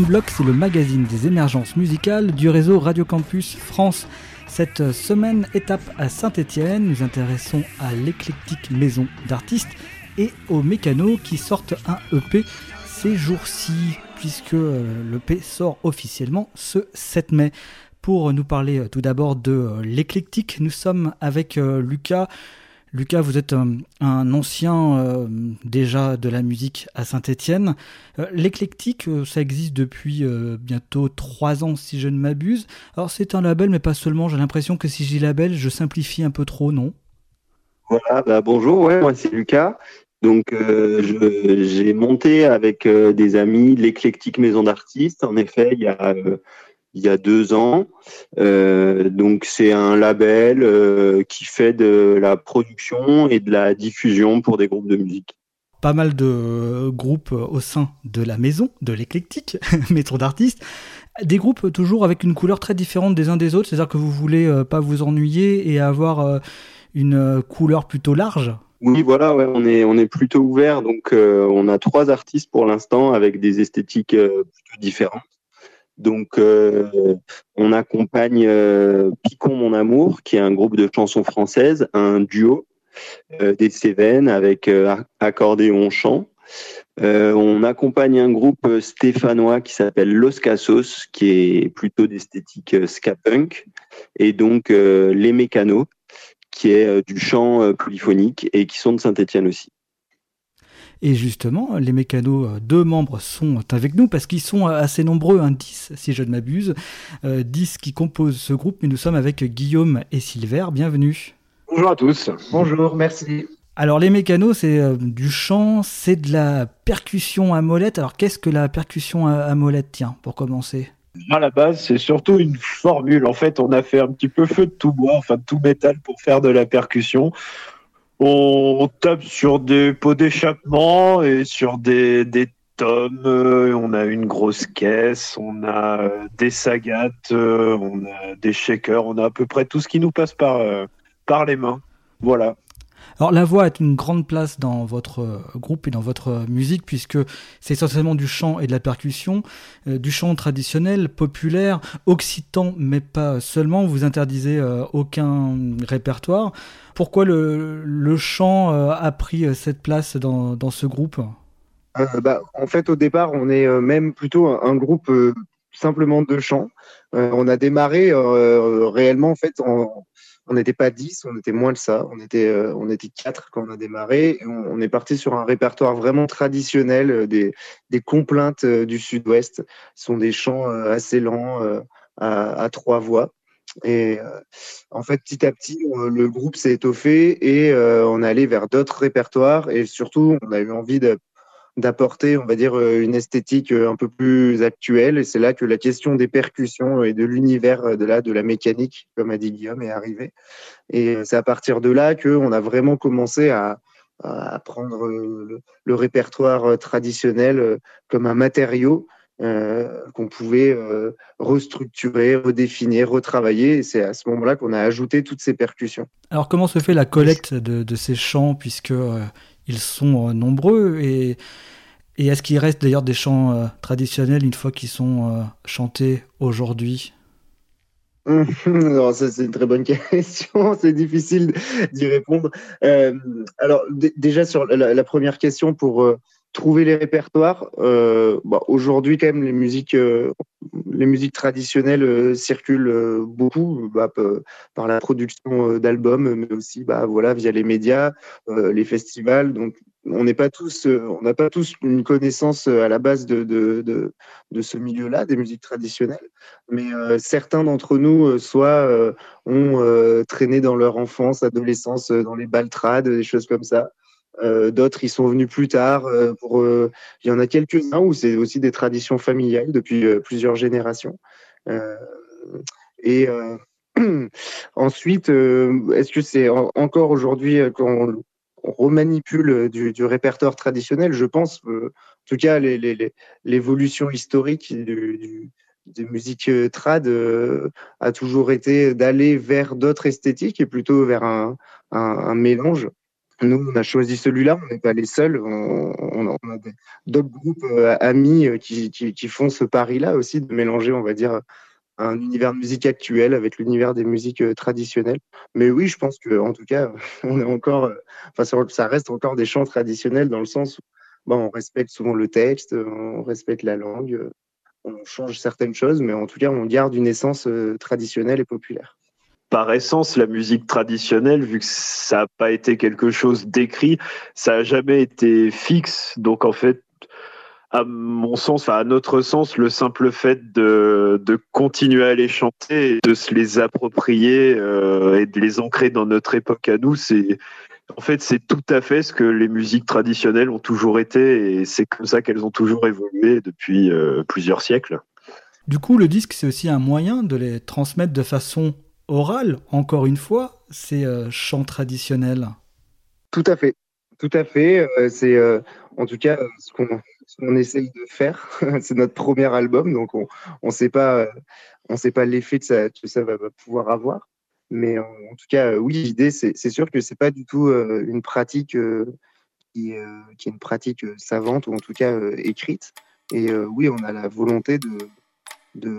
Starting Block, c'est le magazine des émergences musicales du réseau Radio Campus France. Cette semaine, étape à Saint-Étienne, nous intéressons à l'éclectique maison d'artistes et aux mécanos qui sortent un EP ces jours-ci, puisque euh, l'EP sort officiellement ce 7 mai. Pour nous parler euh, tout d'abord de euh, l'éclectique, nous sommes avec Lucas. Lucas, vous êtes un, ancien euh, déjà de la musique à Saint-Étienne. Euh, l'éclectique, euh, ça existe depuis bientôt trois ans, si je ne m'abuse. Alors c'est un label, mais pas seulement. J'ai l'impression que si dis label, je simplifie un peu trop, non? Voilà, bah, bonjour, ouais, moi c'est Lucas. Donc j'ai monté avec des amis l'éclectique maison d'artistes. En effet, il y a il y a deux ans. Euh, donc c'est un label euh, qui fait de la production et de la diffusion pour des groupes de musique. Pas mal de groupes au sein de la maison, de l'éclectique, métro d'artistes. Des groupes toujours avec une couleur très différente des uns des autres, c'est-à-dire que vous voulez euh, pas vous ennuyer et avoir une couleur plutôt large oui, voilà, ouais, on est on est plutôt ouvert. Donc, on a trois artistes pour l'instant avec des esthétiques plutôt différentes. Donc, euh, on accompagne euh, Picon Mon Amour, qui est un groupe de chansons françaises, un duo euh, des Cévennes avec accordéon chant. on accompagne un groupe stéphanois qui s'appelle Los Casos, qui est plutôt d'esthétique ska punk, et donc Les Mécanos, qui est du chant polyphonique et qui sont de Saint-Étienne aussi. Et justement, les mécanos, euh, deux membres sont avec nous parce qu'ils sont assez nombreux, un 10 si je ne m'abuse, 10 euh, qui composent ce groupe, mais nous sommes avec Guillaume et Silver. Bienvenue. Bonjour à tous. Bonjour, merci. Alors les mécanos, c'est euh, du chant, c'est de la percussion à molette. Alors qu'est-ce que la percussion à, molette, tiens, pour commencer? À la base, c'est surtout une formule. En fait, on a fait un petit peu feu de tout bois, enfin de tout métal pour faire de la percussion on tape sur des pots d'échappement et sur des, des tomes. Euh, on a une grosse caisse, on a euh, des sagates, euh, on a des shakers, on a à peu près tout ce qui nous passe par, par les mains. Voilà. Alors la voix est une grande place dans votre groupe et dans votre musique puisque c'est essentiellement du chant et de la percussion, du chant traditionnel, populaire, occitan mais pas seulement, vous interdisez aucun répertoire. Pourquoi le, chant euh, a pris euh, cette place dans, ce groupe? Euh, bah, En fait, au départ, on est même plutôt un, groupe simplement de chant. on a démarré réellement, en fait, on n'était pas 10, on était moins de ça. On était, on était 4 quand on a démarré. on, est parti sur un répertoire vraiment traditionnel des, des complaintes du sud-ouest. Ce sont des chants assez lents à, trois voix. Et euh, en fait, petit à petit, le groupe s'est étoffé et euh, on est allé vers d'autres répertoires. Et surtout, on a eu envie d'apporter, on va dire, euh, une esthétique un peu plus actuelle. Et c'est là que la question des percussions et de l'univers de la, de la mécanique, comme a dit Guillaume, est arrivée. Et c'est à partir de là qu'on a vraiment commencé à, prendre le, répertoire traditionnel comme un matériau euh, qu'on pouvait euh, restructurer, redéfinir, retravailler. Et c'est à ce moment-là qu'on a ajouté toutes ces percussions. Alors comment se fait la collecte de, ces chants puisque euh, ils sont nombreux et, est-ce qu'il reste d'ailleurs des chants traditionnels une fois qu'ils sont chantés aujourd'hui? C'est une très bonne question. c'est difficile d'y répondre. alors déjà sur la, première question pour trouver les répertoires. Euh, bah, Aujourd'hui, quand même, les musiques, euh, les musiques traditionnelles euh, circulent beaucoup bah, par la production d'albums, mais aussi bah, via les médias, les festivals. Donc, on n'est pas tous, n'a pas tous une connaissance à la base de ce milieu-là, des musiques traditionnelles. Mais certains d'entre nous, soit ont traîné dans leur enfance, adolescence, dans les baltrades, des choses comme ça. Euh, d'autres, ils sont venus plus tard. Euh, euh, il y en a quelques-uns où c'est aussi des traditions familiales depuis plusieurs générations. et ensuite, est-ce que c'est encore aujourd'hui quand on, remanipule du, répertoire traditionnel? Je pense, en tout cas, l'évolution historique du, du des musiques trad a toujours été d'aller vers d'autres esthétiques et plutôt vers un mélange nous, on a choisi celui-là, on n'est pas les seuls. On, a d'autres groupes euh, amis euh, qui, font ce pari-là aussi, de mélanger, on va dire, un univers de musique actuel avec l'univers des musiques euh, traditionnelles. Mais oui, je pense que, en tout cas, on est encore, enfin, ça reste encore des chants traditionnels dans le sens où bon, on respecte souvent le texte, on respecte la langue, on change certaines choses, mais en tout cas, on garde une essence traditionnelle et populaire par essence, la musique traditionnelle, vu que ça n'a pas été quelque chose d'écrit, ça n'a jamais été fixe. Donc, en fait, à mon sens, à notre sens, le simple fait de, continuer à les chanter, de se les approprier euh, et de les ancrer dans notre époque à nous, c'est en fait c'est tout à fait ce que les musiques traditionnelles ont toujours été et c'est comme ça qu'elles ont toujours évolué depuis euh, plusieurs siècles. Du coup, le disque, c'est aussi un moyen de les transmettre de façon oral, encore une fois, ces euh, chants traditionnels. Tout à fait, tout à fait. Euh, c'est euh, en tout cas ce qu'on essaye de faire. c'est notre premier album, donc on ne sait pas, on sait pas l'effet que ça, ça va, pouvoir avoir. Mais en, tout cas, oui, l'idée, c'est sûr que c'est pas du tout une pratique qui, qui, est une pratique savante ou en tout cas écrite. Et oui, on a la volonté de, de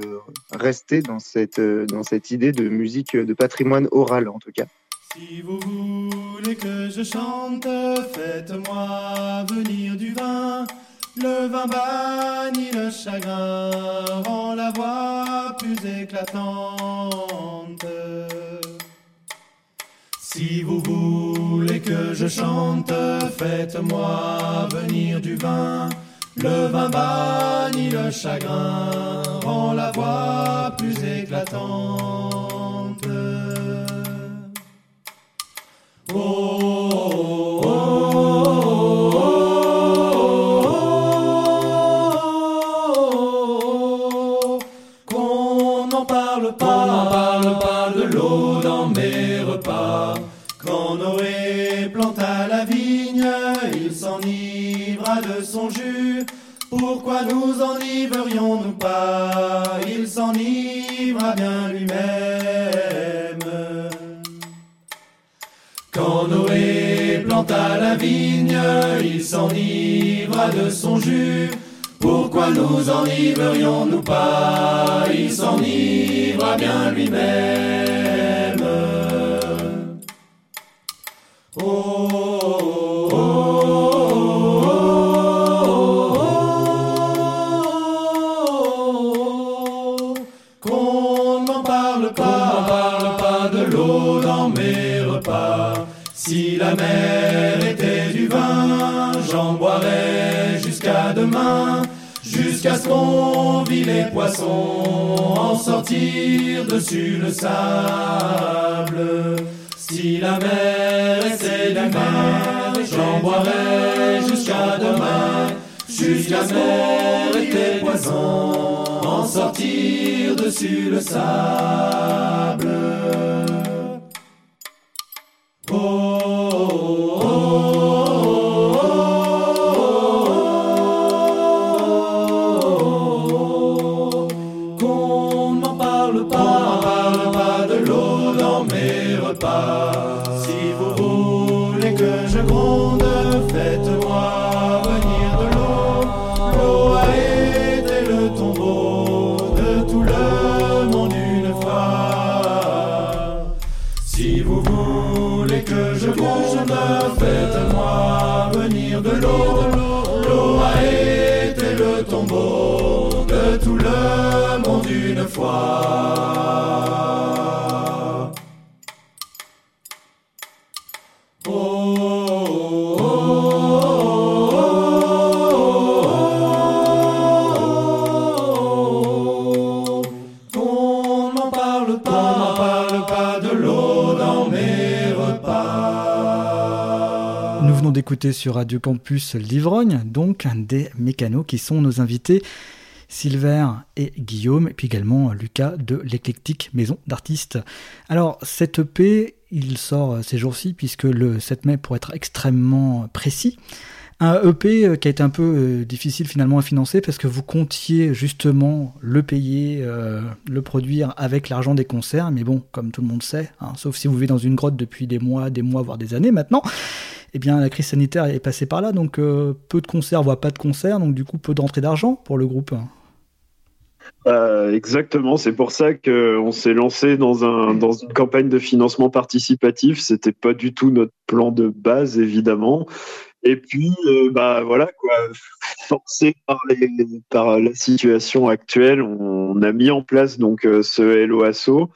rester dans cette, euh, dans cette idée de musique de patrimoine oral en tout cas. Si vous voulez que je chante, faites-moi venir du vin. Le vin bannit le chagrin, rend la voix plus éclatante. Si vous voulez que je chante, faites-moi venir du vin. Le vin bannit le chagrin, la voix plus éclatante. Nous enivrions-nous pas Il s'enivra bien lui-même. Quand Noé planta la vigne, il s'enivra de son jus. Pourquoi nous enivrions-nous pas? Il s'enivra bien lui-même. Oh. la jusqu'à ce qu'on vit les poissons en sortir dessus le sable. Si la mer était vin, j'en boirais jusqu'à demain, jusqu'à ce qu'on vit les poissons en sortir dessus le sable. Sur Radio Campus Livrogne, donc des mécanos qui sont nos invités. Silver et Guillaume, et puis également Lucas de l'éclectique maison d'artistes. Alors, cette EP, il sort ces jours-ci, puisque le 7 mai, pour être extrêmement précis, un EP qui a été un peu euh, difficile finalement à financer parce que vous comptiez justement le payer, euh, le produire avec l'argent des concerts, mais bon, comme tout le monde sait, hein, sauf si vous vivez dans une grotte depuis des mois, des mois, voire des années maintenant, eh bien, la crise sanitaire est passée par là, donc peu de concerts, voire pas de concerts, donc du coup, peu d'entrée d'argent pour le groupe. exactement, c'est pour ça qu'on s'est lancé dans, un, dans une campagne de financement participatif. C'était pas du tout notre plan de base, évidemment. Et puis, euh, bah voilà, quoi, forcé par, la situation actuelle, on, a mis en place donc euh, ce LOASO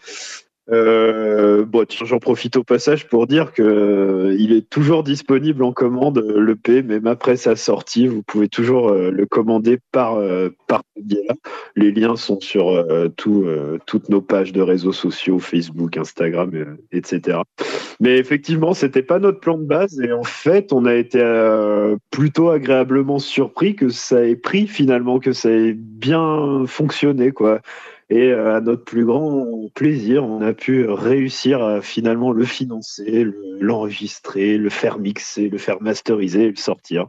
euh, bon, j'en profite au passage pour dire que euh, il est toujours disponible en commande l'EP, même après sa sortie, vous pouvez toujours euh, le commander par par. Les liens sont sur tout, toutes nos pages de réseaux sociaux, Facebook, Instagram, etc. Mais effectivement, c'était pas notre plan de base et en fait, on a été plutôt agréablement surpris que ça ait pris finalement, que ça ait bien fonctionné, quoi. Et euh, à notre plus grand plaisir, on a pu réussir à finalement le financer, l'enregistrer, le, faire mixer, le faire masteriser, le sortir.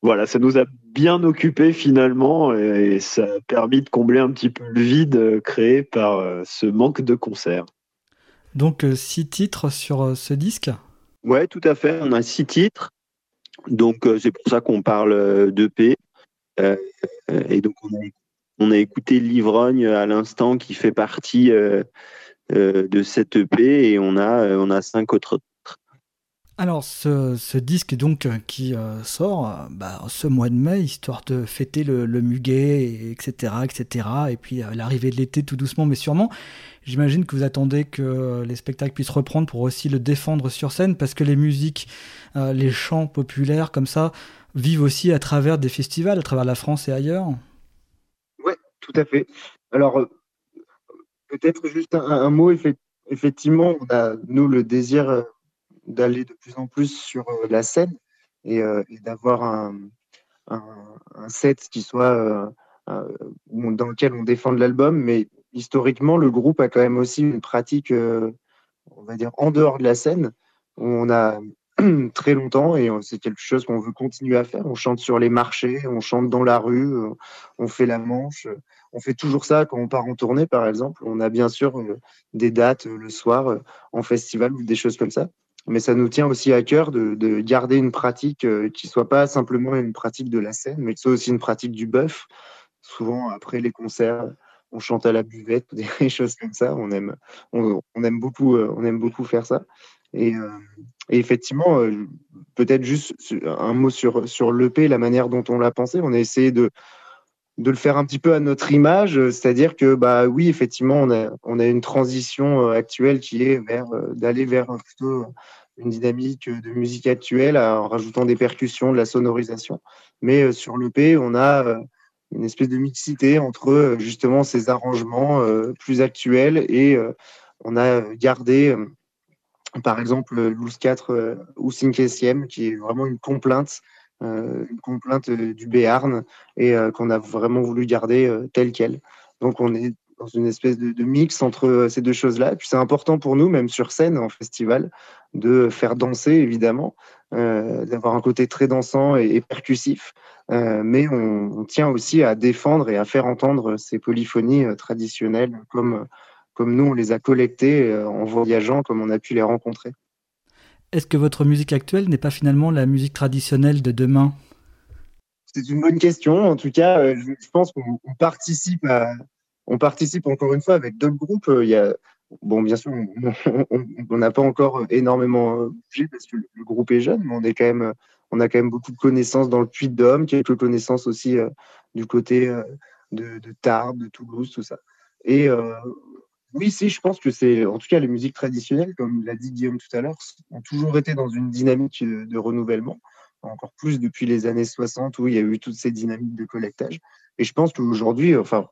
Voilà, ça nous a bien occupé finalement et ça a permis de combler un petit peu le vide créé par euh, ce manque de concerts. Donc euh, six titres sur ce disque? Ouais, tout à fait. On a six titres. Donc c'est pour ça qu'on parle d'EP. et donc on a on a écouté Livrogne à l'instant qui fait partie euh, euh, de cette EP et on a, euh, on a cinq autres. Alors ce, disque donc qui sort bah, ce mois de mai, histoire de fêter le, muguet, etc., etc. Et puis l'arrivée de l'été tout doucement mais sûrement. J'imagine que vous attendez que les spectacles puissent reprendre pour aussi le défendre sur scène parce que les musiques, les chants populaires comme ça vivent aussi à travers des festivals, à travers la France et ailleurs tout à fait. Alors, euh, peut-être juste un, mot, effectivement, on a, nous, le désir euh, d'aller de plus en plus sur euh, la scène et, d'avoir un, set qui soit dans lequel on défend l'album, mais historiquement, le groupe a quand même aussi une pratique, on va dire, en dehors de la scène. On a très longtemps et c'est quelque chose qu'on veut continuer à faire. On chante sur les marchés, on chante dans la rue, on fait la manche, on fait toujours ça quand on part en tournée, par exemple. On a bien sûr euh, des dates euh, le soir euh, en festival ou des choses comme ça. Mais ça nous tient aussi à cœur de, garder une pratique qui soit pas simplement une pratique de la scène, mais qui soit aussi une pratique du bœuf. Souvent, après les concerts, on chante à la buvette, des choses comme ça. On aime, on, aime, beaucoup, on aime beaucoup faire ça. Et, effectivement, peut-être juste un mot sur, sur l'EP, la manière dont on l'a pensé. On a essayé de, de le faire un petit peu à notre image, euh, c'est-à-dire que bah oui, effectivement, on a, une transition euh, actuelle qui est vers euh, d'aller vers une dynamique de musique actuelle en rajoutant des percussions, de la sonorisation. Mais sur l'EP, on a une espèce de mixité entre justement ces arrangements plus actuels et on a gardé par exemple Loose 4 ou 5 qui est vraiment une complainte une complainte euh, du Béarn et euh, qu'on a vraiment voulu garder telle qu'elle. Donc on est dans une espèce de, mix entre ces deux choses-là. Puis c'est important pour nous, même sur scène, en festival, de faire danser, évidemment, d'avoir un côté très dansant et, percussif. mais on, tient aussi à défendre et à faire entendre ces polyphonies traditionnelles comme, comme nous, on les a collectées en voyageant, comme on a pu les rencontrer. Est-ce que votre musique actuelle n'est pas finalement la musique traditionnelle de demain? C'est une bonne question. En tout cas, euh, je pense qu'on participe participe encore une fois avec d'autres groupes. Il y a, bon, bien sûr, on n'a pas encore énormément bougé parce que le groupe est jeune, mais on est quand même, on a quand même beaucoup de connaissances dans le Puy de Dôme, quelques connaissances aussi euh, du côté euh, de, Tarbes, de Toulouse, tout ça. Et oui, si, je pense que c'est, en tout cas, les musiques traditionnelles, comme l'a dit Guillaume tout à l'heure, ont toujours été dans une dynamique de, renouvellement, encore plus depuis les années 60 où il y a eu toutes ces dynamiques de collectage. Et je pense qu'aujourd'hui, enfin,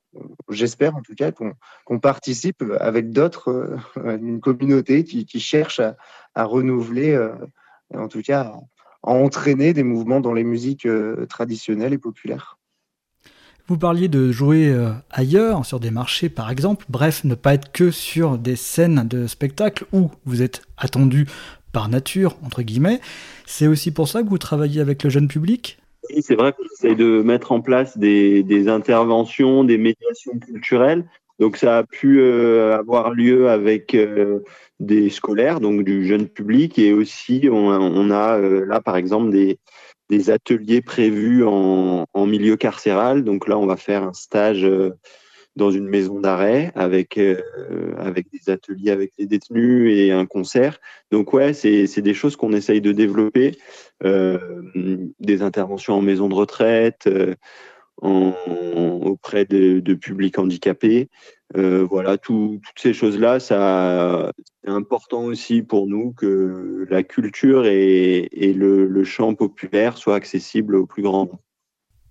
j'espère en tout cas qu'on participe avec d'autres, euh, une communauté qui, cherche à, renouveler, euh, en tout cas, à entraîner des mouvements dans les musiques euh, traditionnelles et populaires. Vous parliez de jouer euh, ailleurs, sur des marchés par exemple, bref, ne pas être que sur des scènes de spectacle où vous êtes attendu par nature, entre guillemets. C'est aussi pour ça que vous travaillez avec le jeune public? Oui, c'est vrai qu'on essaie de mettre en place des, interventions, des médiations culturelles. Donc ça a pu avoir lieu avec des scolaires, donc du jeune public, et aussi on, a là par exemple des, des ateliers prévus en, milieu carcéral. Donc là, on va faire un stage dans une maison d'arrêt avec euh, avec des ateliers avec les détenus et un concert. Donc ouais, c'est c'est des choses qu'on essaye de développer, euh, des interventions en maison de retraite, euh, en, auprès de, de publics handicapés. Euh, voilà, tout, toutes ces choses-là, ça c'est important aussi pour nous que la culture et, et le, le chant populaire soient accessibles au plus grand nombre.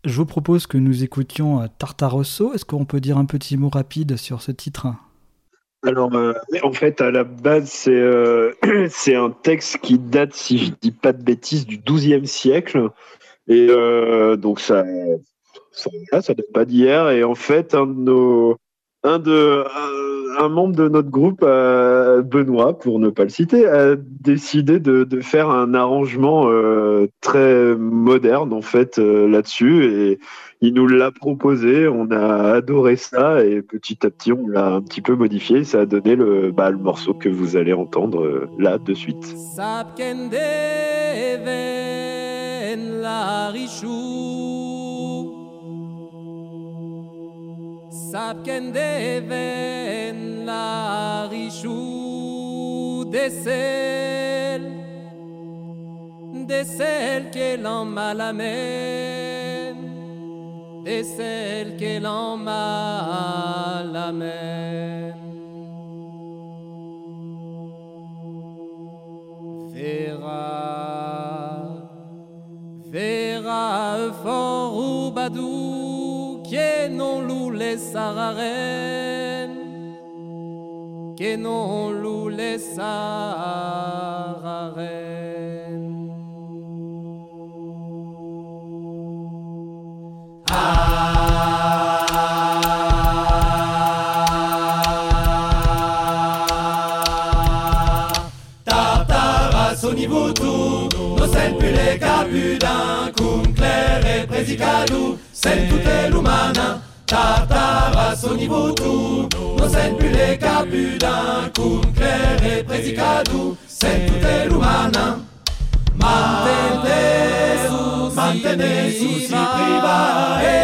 Je vous propose que nous écoutions euh, Tartarosso. Est-ce qu'on peut dire un petit mot rapide sur ce titre? Alors, euh, en fait, à la base, c'est euh, un texte qui date, si je dis pas de bêtises, du XIIe siècle. Et donc, ça, ça, ça date pas d'hier. Et en fait, un de nos, un de, un membre de notre groupe, euh, Benoît, pour ne pas le citer, a décidé de, faire un arrangement euh, très moderne en fait euh, là-dessus et il nous l'a proposé. On a adoré ça et petit à petit on l'a un petit peu modifié. Ça a donné le, bah, le morceau que vous allez entendre là de suite. Sapken deven la rishu de sel de sel que l'en malamen de sel que l'en malamen Vera Vera fort ou badou Que non l'ou laisse arrêner Que Les capus d'un coup clair et prédicadou sen tutte l'umana, tartara son niveau tout, nos scènes plus les capus d'un coup clair et prédicadou, sen tutte l'umana. Mantene mantene sus si priva e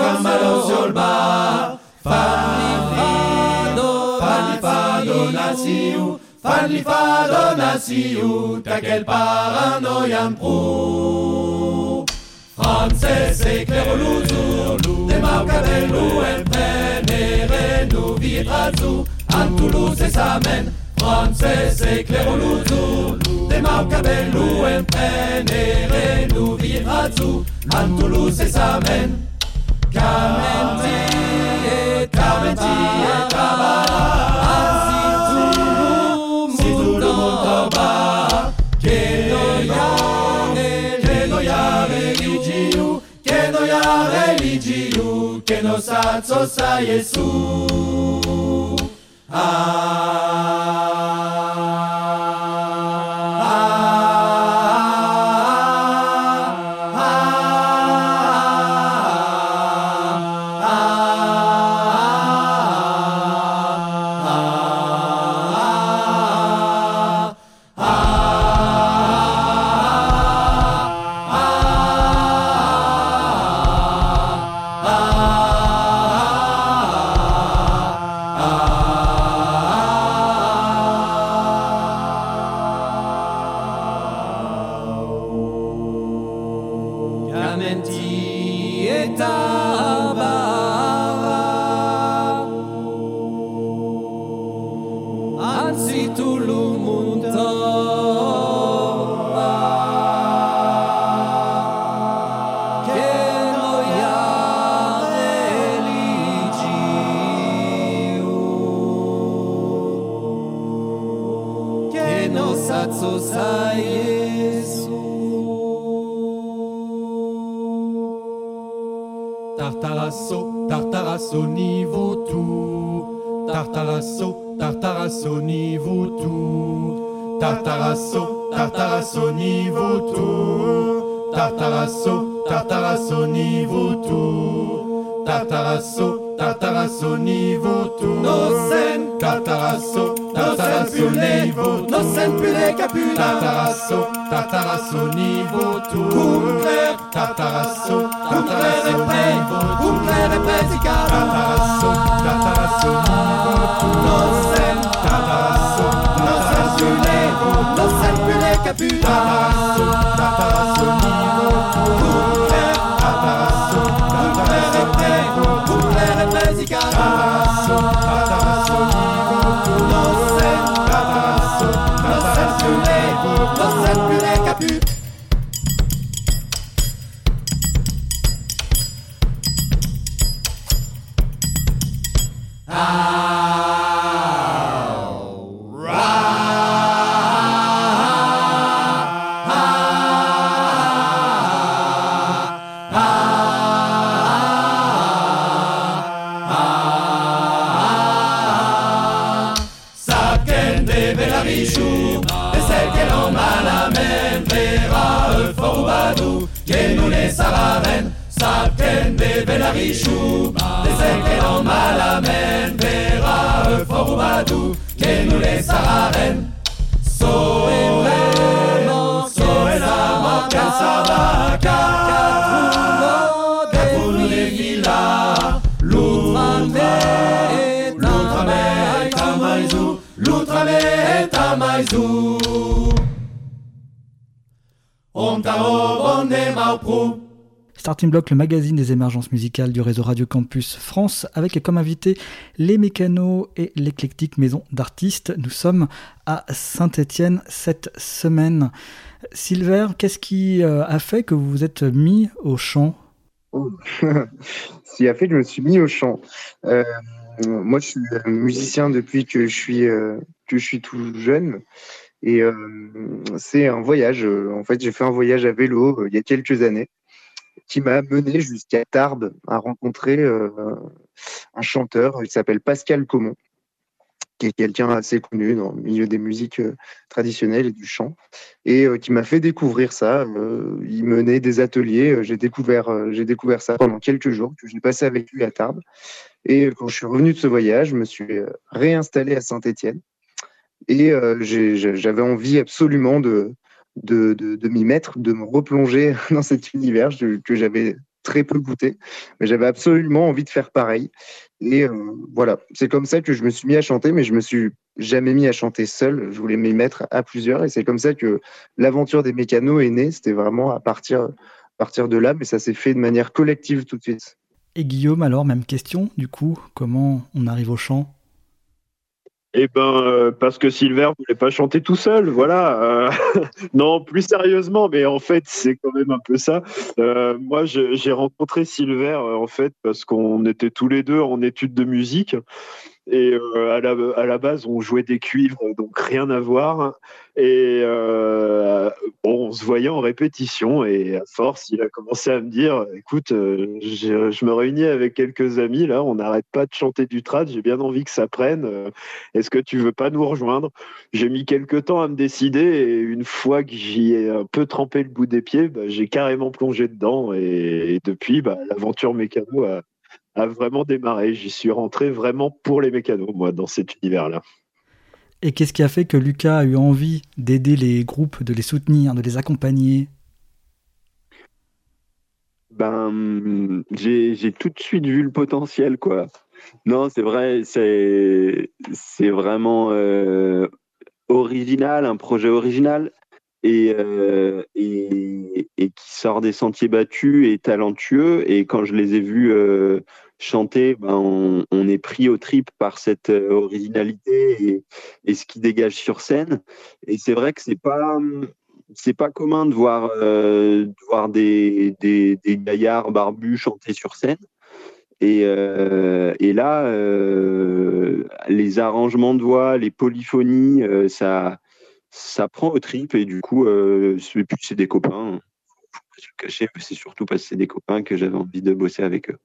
gambalo sul bar, fanni fado, fanni fado nasiu, Pan li fa dona siu, takel parano yam pro. Franse se klero luzu, de marca del lu el prenere nu virazu, antu amen. Franse se klero luzu, de marca del lu el prenere nu virazu, antu amen. Que nos atsosa Yesu. Ah. Tartarasso, Tartarasso niveau tour. Nocen, Tartarasso, Tartarasso niveau tour. Nocen pule capula. Tartarasso, Tartarasso niveau tour. Cum clair, Tartarasso, Tartarasso niveau tour. Cum clair et prédica. Tartarasso, Tartarasso niveau tour. Nocen, Tartarasso, Tartarasso niveau tour. Nocen pule capula. Tartarasso, Tartarasso niveau tour. Tout. Coum clair et prédicat. Tartarasso, Tartarasso niveau tout. Nos scènes, Tartarasso, Tartarasso Sapkende Belarichou, et celle qu'elle en malamène, verra eux fort ou badou, nous les saravène. So et vraiment, so et la morca sabaka, Capoun les villas, l'outre-mer, l'outre-mer est à Maïzou, l'outre-mer est à Maïzou. On t'a bonne Mauprou. Starting Block, le magazine des émergences musicales du réseau Radio Campus France, avec comme invité les mécanos et l'éclectique maison d'artistes. Nous sommes à Saint-Étienne cette semaine. Silver, qu'est-ce qui euh, a fait que vous vous êtes mis au chant. Ce qui a fait que je me suis mis au chant. Euh, moi, je suis musicien depuis que je suis, euh, que je suis tout jeune. Et c'est un voyage. En fait, j'ai fait un voyage à vélo il y a quelques années qui m'a mené jusqu'à Tarbes à rencontrer euh, un chanteur qui s'appelle Pascal Comon, qui est quelqu'un assez connu dans le milieu des musiques euh, traditionnelles et du chant, et euh, qui m'a fait découvrir ça. Il menait des ateliers. J'ai découvert, découvert ça pendant quelques jours que j'ai passé avec lui à Tarbes. Et quand je suis revenu de ce voyage, je me suis réinstallé à Saint-Étienne. Et j'avais envie absolument de, de, m'y mettre, de me replonger dans cet univers que, que j'avais très peu goûté. Mais j'avais absolument envie de faire pareil. Et euh, voilà, c'est comme ça que je me suis mis à chanter, mais je me suis jamais mis à chanter seul. Je voulais m'y mettre à plusieurs. Et c'est comme ça que l'aventure des mécanos est née. C'était vraiment à partir, à partir de là, mais ça s'est fait de manière collective tout de suite. Et Guillaume, alors, même question, du coup, comment on arrive au chant? Eh ben, euh, parce que Silver voulait pas chanter tout seul, voilà. euh. non, plus sérieusement, mais en fait, c'est quand même un peu ça. Euh, moi, j'ai rencontré Silver, en fait, parce qu'on était tous les deux en études de musique. Et euh, à, la, base, on jouait des cuivres, donc rien à voir. Et euh, bon, on se voyait en répétition. Et à force, il a commencé à me dire Écoute, euh, je, me réunis avec quelques amis, là, on n'arrête pas de chanter du trad, j'ai bien envie que ça prenne. Est-ce que tu veux pas nous rejoindre? J'ai mis quelques temps à me décider. Et une fois que j'y ai un peu trempé le bout des pieds, bah, j'ai carrément plongé dedans. Et, et depuis, bah, l'aventure mécano a, a vraiment démarré. J'y suis rentré vraiment pour les mécanos, moi, dans cet univers-là. Et qu'est-ce qui a fait que Lucas a eu envie d'aider les groupes, de les soutenir, de les accompagner? Ben, j'ai tout de suite vu le potentiel, quoi. Non, c'est vrai, c'est c'est vraiment euh, original, un projet original et, euh, et, et qui sort des sentiers battus et talentueux. Et quand je les ai vus euh, chanter, ben, on, est pris au trip par cette euh, originalité et, ce qui dégage sur scène. Et c'est vrai que c'est pas c'est pas commun de voir, euh, de voir des, des, gaillards barbus chanter sur scène. Et, euh, et là, les arrangements de voix, les polyphonies, ça, ça prend au trip. Et du coup, c'est des copains. Faut pas se le cacher, mais c'est surtout parce que c'est des copains que j'avais envie de bosser avec eux.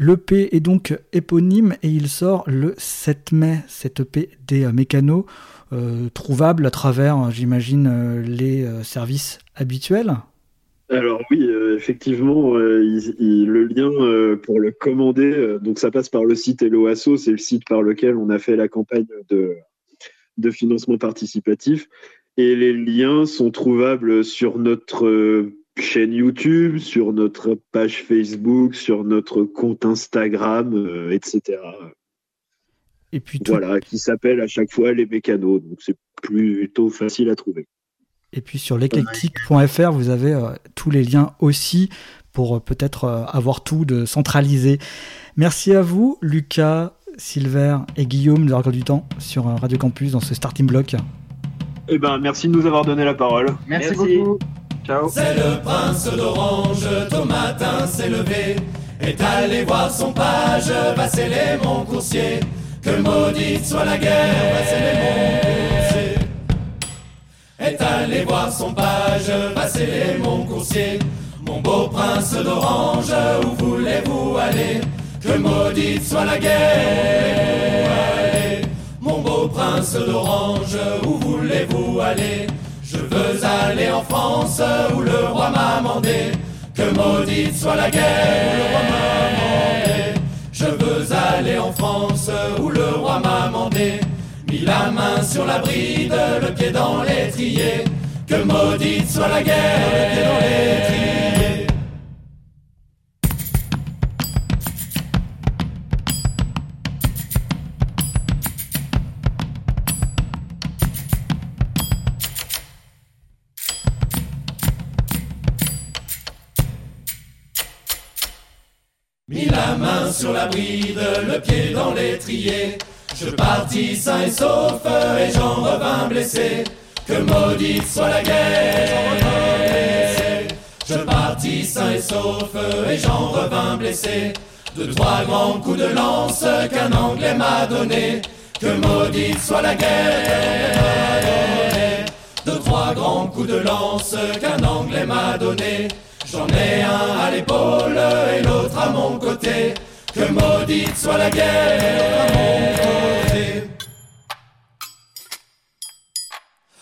L'EP est donc éponyme et il sort le 7 mai, cette EP des euh, mécanos, euh, trouvable à travers, euh, j'imagine, les services habituels. Alors oui, effectivement, le lien pour le commander, donc ça passe par le site Eloasso, c'est le site par lequel on a fait la campagne de, de financement participatif. Et les liens sont trouvables sur notre chaîne YouTube, sur notre page Facebook, sur notre compte Instagram, etc. Et puis voilà, qui s'appelle à chaque fois les mécanos. Donc c'est plutôt facile à trouver. Et puis sur l'éclectique.fr, vous avez euh, tous les liens aussi pour euh, peut-être euh, avoir tout de centralisé. Merci à vous, Lucas, Silver et Guillaume d'avoir du temps sur Radio Campus dans ce starting block. Eh ben, merci de nous avoir donné la parole. Merci, beaucoup. C'est le prince d'Orange, tôt matin s'est levé, est allé voir son page, va sceller mon coursier, que maudite soit la guerre, va sceller mon coursier. Est allé voir son page, passer mon coursier. Mon beau prince d'Orange, où voulez-vous aller? Que maudite soit la guerre, Mon beau prince d'Orange, où voulez-vous aller? Je veux aller en France, où le roi m'a mandé. Que maudite soit la guerre, le roi m'a mandé. Je veux aller en France, où le roi m'a mandé. Mis la main sur la bride, le pied dans l'étrier. Que maudite soit la guerre, le pied dans l'étrier. Sur la bride, le pied dans l'étrier. Je partis sain et sauf et j'en revins blessé. Que maudite soit la guerre, Je partis sain et sauf et j'en revins blessé. De trois grands coups de lance qu'un Anglais m'a donné. Que maudite soit la guerre, De trois grands coups de lance qu'un Anglais m'a donné. J'en ai un à l'épaule et l'autre à mon côté. Que maudite soit la guerre.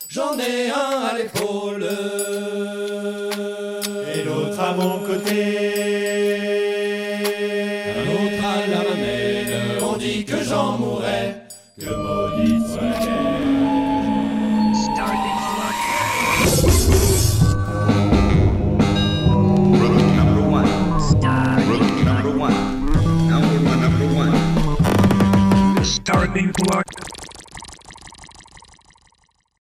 J'en ai un à l'épaule et l'autre à mon côté. be quiet.